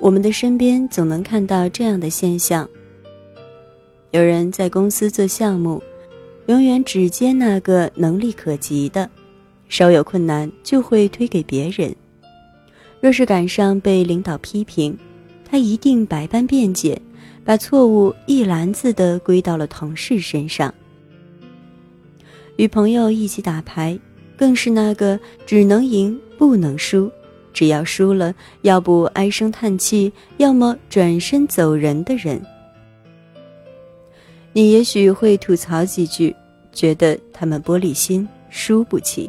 我们的身边总能看到这样的现象：有人在公司做项目，永远只接那个能力可及的，稍有困难就会推给别人。若是赶上被领导批评，他一定百般辩解，把错误一篮子的归到了同事身上。与朋友一起打牌，更是那个只能赢不能输，只要输了，要不唉声叹气，要么转身走人的人。你也许会吐槽几句，觉得他们玻璃心，输不起。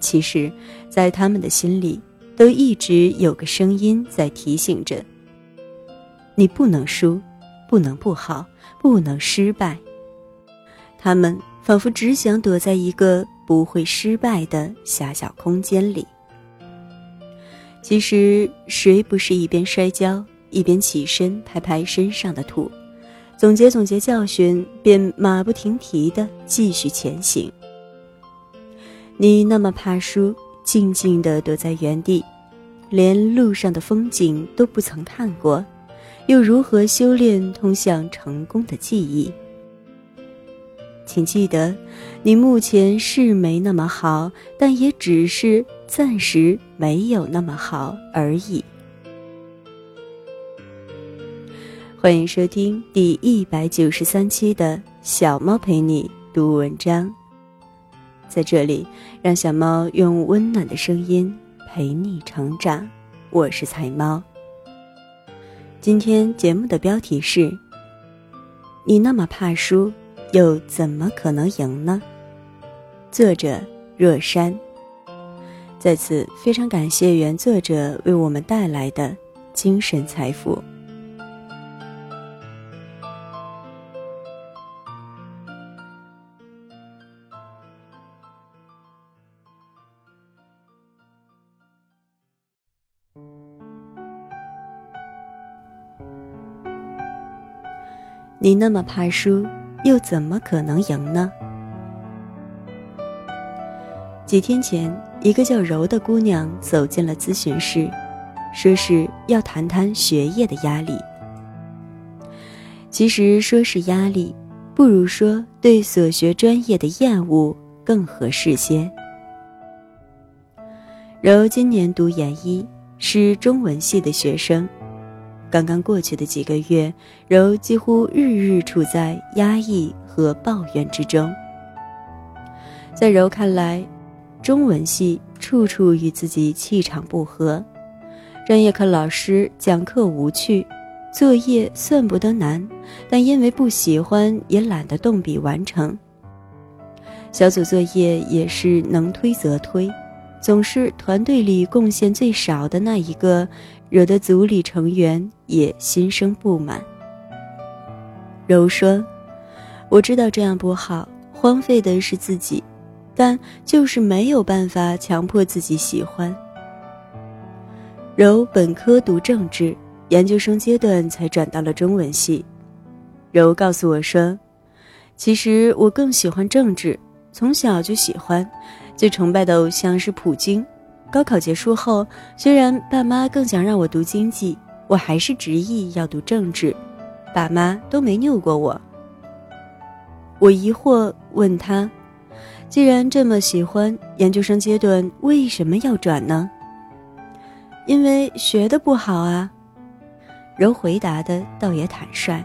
其实，在他们的心里，都一直有个声音在提醒着：你不能输，不能不好，不能失败。他们。仿佛只想躲在一个不会失败的狭小空间里。其实，谁不是一边摔跤一边起身拍拍身上的土，总结总结教训，便马不停蹄地继续前行？你那么怕输，静静地躲在原地，连路上的风景都不曾看过，又如何修炼通向成功的记忆？请记得，你目前是没那么好，但也只是暂时没有那么好而已。欢迎收听第一百九十三期的小猫陪你读文章，在这里，让小猫用温暖的声音陪你成长。我是彩猫。今天节目的标题是：你那么怕输。又怎么可能赢呢？作者若山。在此非常感谢原作者为我们带来的精神财富。你那么怕输。又怎么可能赢呢？几天前，一个叫柔的姑娘走进了咨询室，说是要谈谈学业的压力。其实说是压力，不如说对所学专业的厌恶更合适些。柔今年读研一，是中文系的学生。刚刚过去的几个月，柔几乎日日处在压抑和抱怨之中。在柔看来，中文系处处与自己气场不合，专业课老师讲课无趣，作业算不得难，但因为不喜欢也懒得动笔完成。小组作业也是能推则推，总是团队里贡献最少的那一个。惹得组里成员也心生不满。柔说：“我知道这样不好，荒废的是自己，但就是没有办法强迫自己喜欢。”柔本科读政治，研究生阶段才转到了中文系。柔告诉我说：“其实我更喜欢政治，从小就喜欢，最崇拜的偶像是普京。”高考结束后，虽然爸妈更想让我读经济，我还是执意要读政治，爸妈都没拗过我。我疑惑问他：“既然这么喜欢，研究生阶段为什么要转呢？”因为学的不好啊。柔回答的倒也坦率：“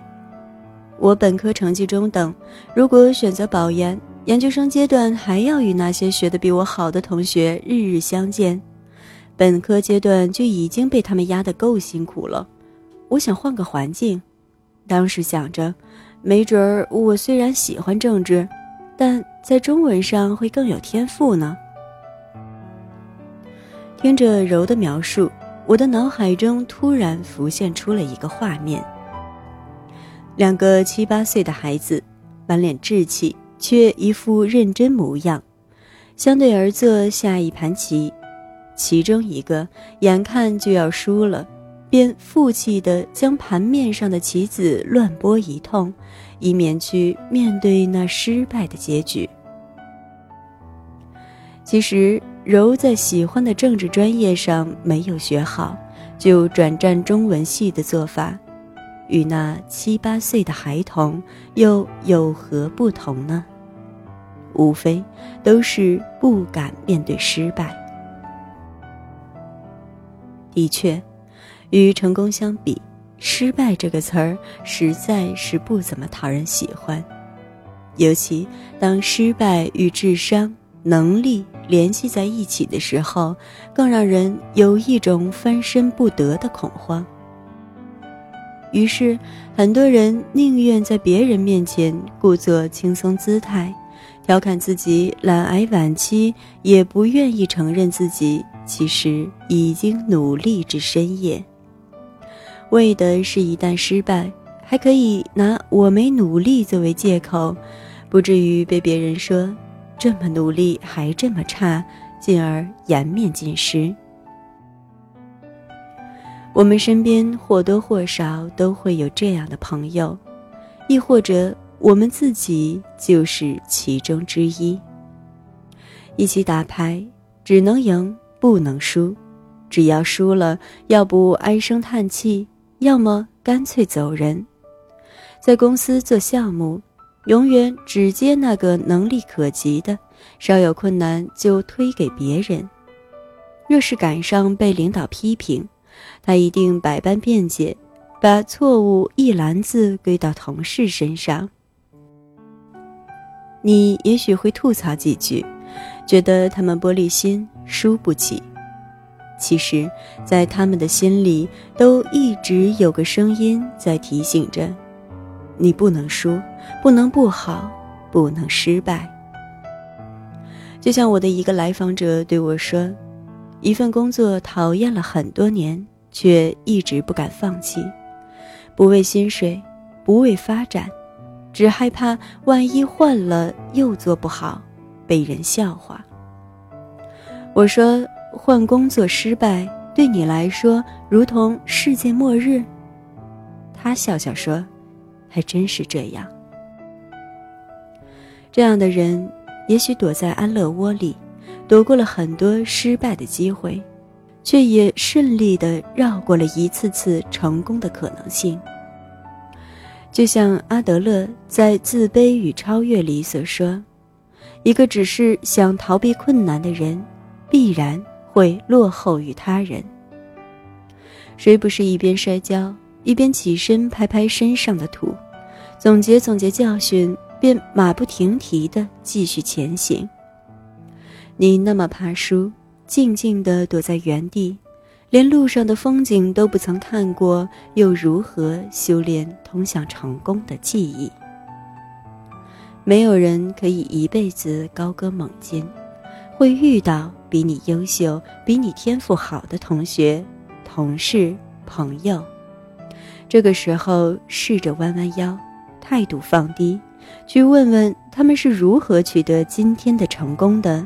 我本科成绩中等，如果选择保研。”研究生阶段还要与那些学的比我好的同学日日相见，本科阶段就已经被他们压得够辛苦了。我想换个环境，当时想着，没准儿我虽然喜欢政治，但在中文上会更有天赋呢。听着柔的描述，我的脑海中突然浮现出了一个画面：两个七八岁的孩子，满脸稚气。却一副认真模样，相对而坐下一盘棋，其中一个眼看就要输了，便负气地将盘面上的棋子乱拨一通，以免去面对那失败的结局。其实柔在喜欢的政治专业上没有学好，就转战中文系的做法，与那七八岁的孩童又有何不同呢？无非都是不敢面对失败。的确，与成功相比，失败这个词儿实在是不怎么讨人喜欢。尤其当失败与智商、能力联系在一起的时候，更让人有一种翻身不得的恐慌。于是，很多人宁愿在别人面前故作轻松姿态。调侃自己懒癌晚期，也不愿意承认自己其实已经努力至深夜。为的是一旦失败，还可以拿我没努力作为借口，不至于被别人说这么努力还这么差，进而颜面尽失。我们身边或多或少都会有这样的朋友，亦或者。我们自己就是其中之一。一起打牌，只能赢不能输，只要输了，要不唉声叹气，要么干脆走人。在公司做项目，永远只接那个能力可及的，稍有困难就推给别人。若是赶上被领导批评，他一定百般辩解，把错误一篮子归到同事身上。你也许会吐槽几句，觉得他们玻璃心，输不起。其实，在他们的心里，都一直有个声音在提醒着：你不能输，不能不好，不能失败。就像我的一个来访者对我说：“一份工作讨厌了很多年，却一直不敢放弃，不为薪水，不为发展。”只害怕万一换了又做不好，被人笑话。我说换工作失败对你来说如同世界末日。他笑笑说：“还真是这样。”这样的人也许躲在安乐窝里，躲过了很多失败的机会，却也顺利的绕过了一次次成功的可能性。就像阿德勒在《自卑与超越》里所说：“一个只是想逃避困难的人，必然会落后于他人。谁不是一边摔跤，一边起身拍拍身上的土，总结总结教训，便马不停蹄地继续前行？你那么怕输，静静地躲在原地。”连路上的风景都不曾看过，又如何修炼通向成功的记忆？没有人可以一辈子高歌猛进，会遇到比你优秀、比你天赋好的同学、同事、朋友。这个时候，试着弯弯腰，态度放低，去问问他们是如何取得今天的成功的，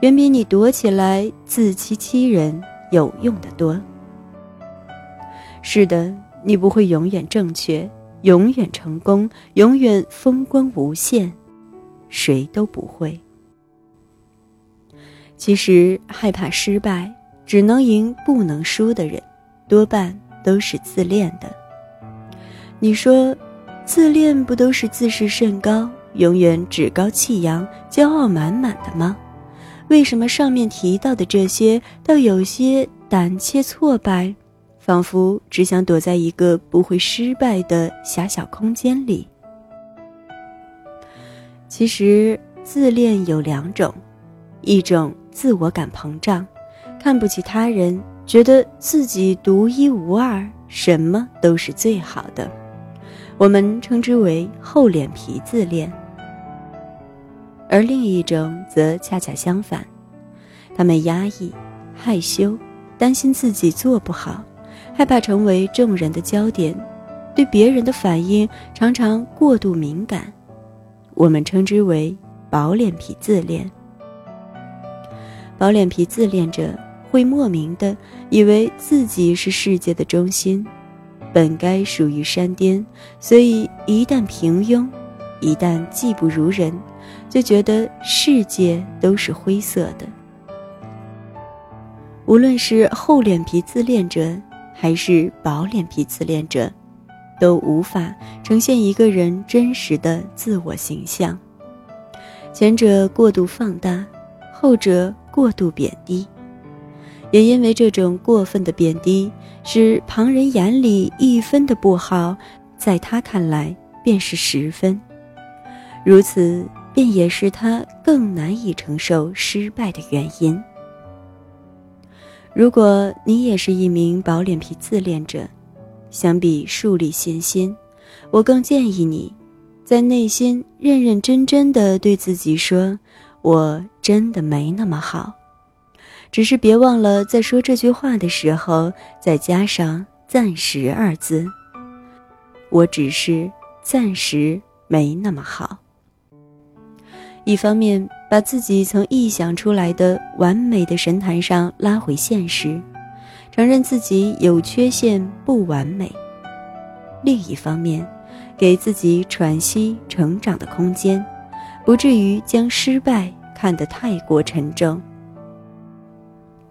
远比你躲起来自欺欺人。有用的多。是的，你不会永远正确，永远成功，永远风光无限，谁都不会。其实，害怕失败，只能赢不能输的人，多半都是自恋的。你说，自恋不都是自视甚高，永远趾高气扬，骄傲满满的吗？为什么上面提到的这些倒有些胆怯挫败，仿佛只想躲在一个不会失败的狭小空间里？其实自恋有两种，一种自我感膨胀，看不起他人，觉得自己独一无二，什么都是最好的，我们称之为厚脸皮自恋。而另一种则恰恰相反，他们压抑、害羞，担心自己做不好，害怕成为众人的焦点，对别人的反应常常过度敏感。我们称之为薄脸皮自恋。薄脸皮自恋者会莫名的以为自己是世界的中心，本该属于山巅，所以一旦平庸，一旦技不如人。就觉得世界都是灰色的。无论是厚脸皮自恋者，还是薄脸皮自恋者，都无法呈现一个人真实的自我形象。前者过度放大，后者过度贬低。也因为这种过分的贬低，使旁人眼里一分的不好，在他看来便是十分。如此，便也是他更难以承受失败的原因。如果你也是一名薄脸皮自恋者，相比树立信心，我更建议你，在内心认认真真的对自己说：“我真的没那么好。”只是别忘了，在说这句话的时候，再加上“暂时”二字。我只是暂时没那么好。一方面把自己从臆想出来的完美的神坛上拉回现实，承认自己有缺陷、不完美；另一方面，给自己喘息、成长的空间，不至于将失败看得太过沉重。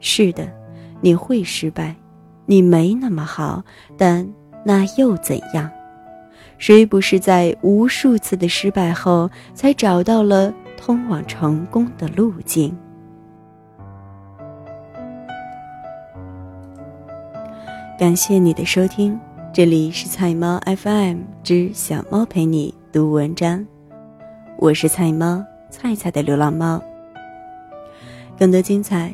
是的，你会失败，你没那么好，但那又怎样？谁不是在无数次的失败后，才找到了通往成功的路径？感谢你的收听，这里是菜猫 FM 之小猫陪你读文章，我是菜猫菜菜的流浪猫，更多精彩。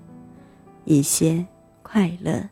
一些快乐。